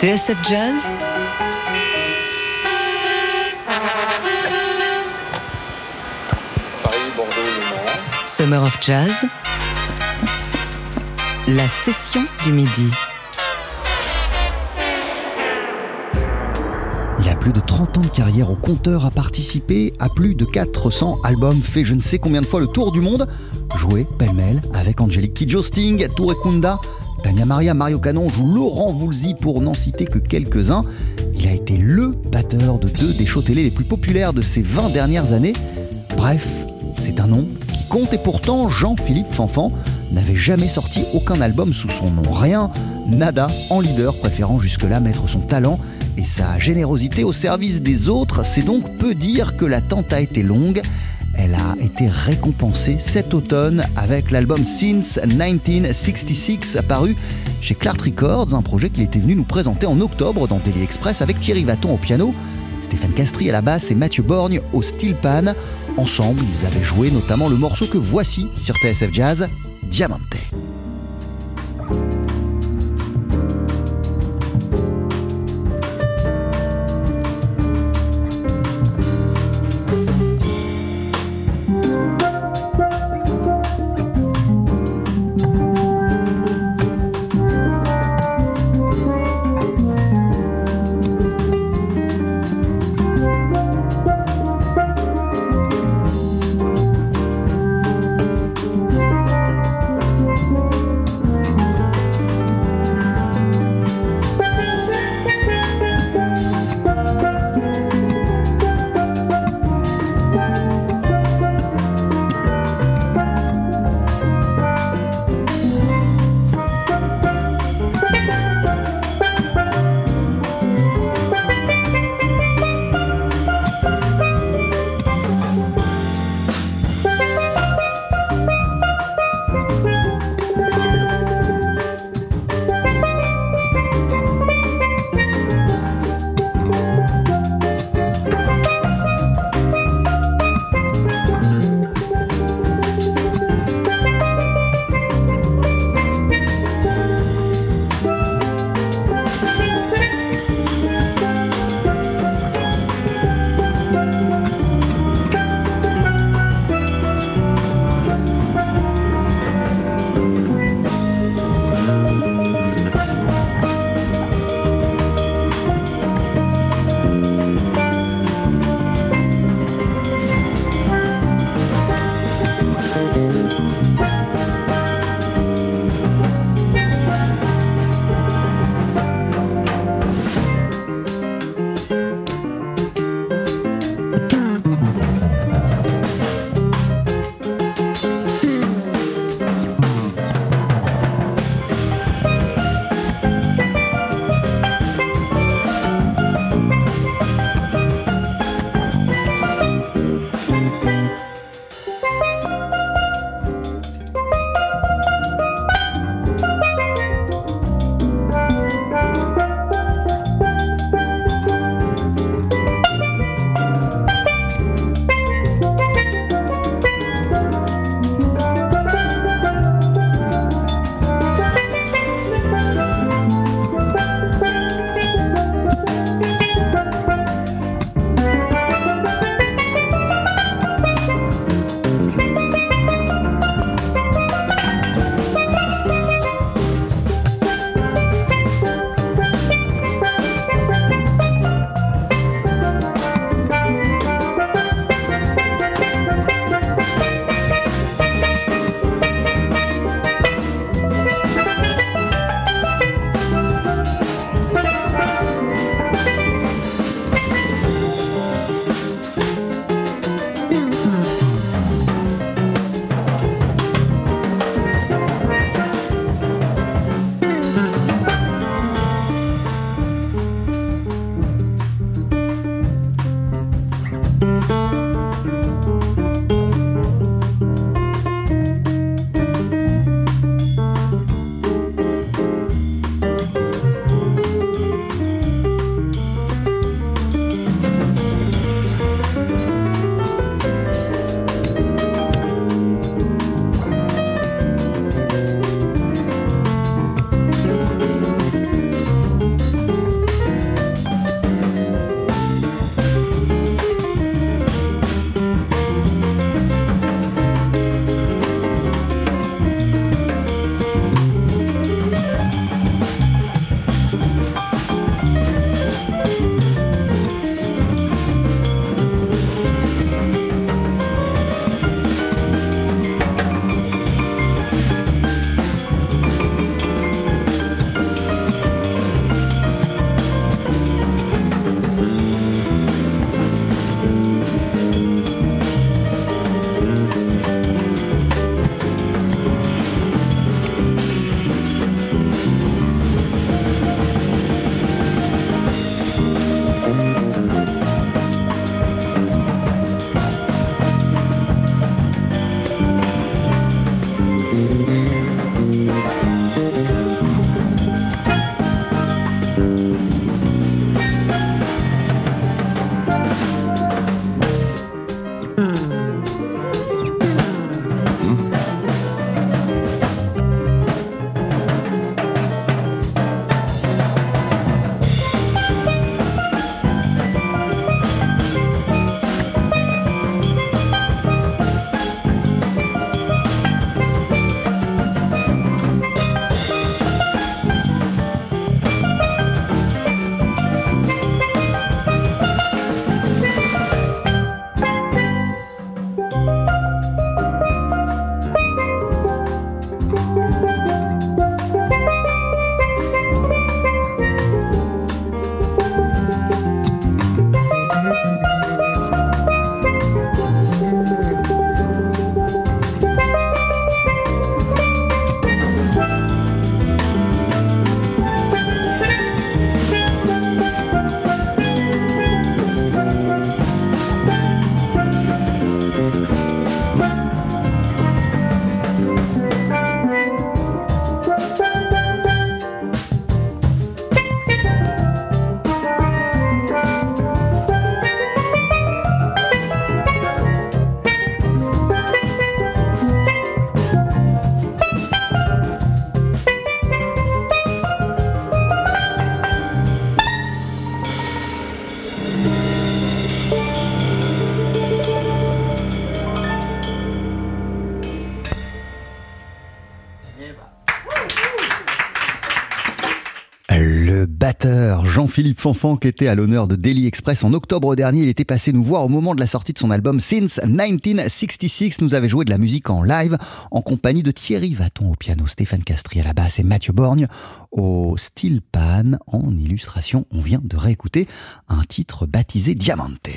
TSF Jazz Paris, Bordeaux, Le. Summer of Jazz La session du midi. Il a plus de 30 ans de carrière au compteur, a participé à plus de 400 albums, fait je ne sais combien de fois le tour du monde, joué pêle-mêle avec Angelique Kidjo, Sting, Touré Kunda, Tania Maria, Mario Canon joue Laurent Voulzy pour n'en citer que quelques-uns. Il a été LE batteur de deux des shows télé les plus populaires de ces 20 dernières années. Bref, c'est un nom qui compte et pourtant Jean-Philippe Fanfan n'avait jamais sorti aucun album sous son nom. Rien, nada, en leader, préférant jusque-là mettre son talent et sa générosité au service des autres. C'est donc peu dire que l'attente a été longue. Elle a été récompensée cet automne avec l'album Since 1966 apparu chez Clark Records, un projet qu'il était venu nous présenter en octobre dans Daily Express avec Thierry Vaton au piano, Stéphane Castry à la basse et Mathieu Borgne au steel pan. Ensemble, ils avaient joué notamment le morceau que voici sur TSF Jazz, Diamante. Jean-Philippe Fanfan qui était à l'honneur de Daily Express en octobre dernier, il était passé nous voir au moment de la sortie de son album Since 1966. Nous avait joué de la musique en live en compagnie de Thierry Vaton au piano, Stéphane Castry à la basse et Mathieu Borgne au steel pan en illustration. On vient de réécouter un titre baptisé Diamante.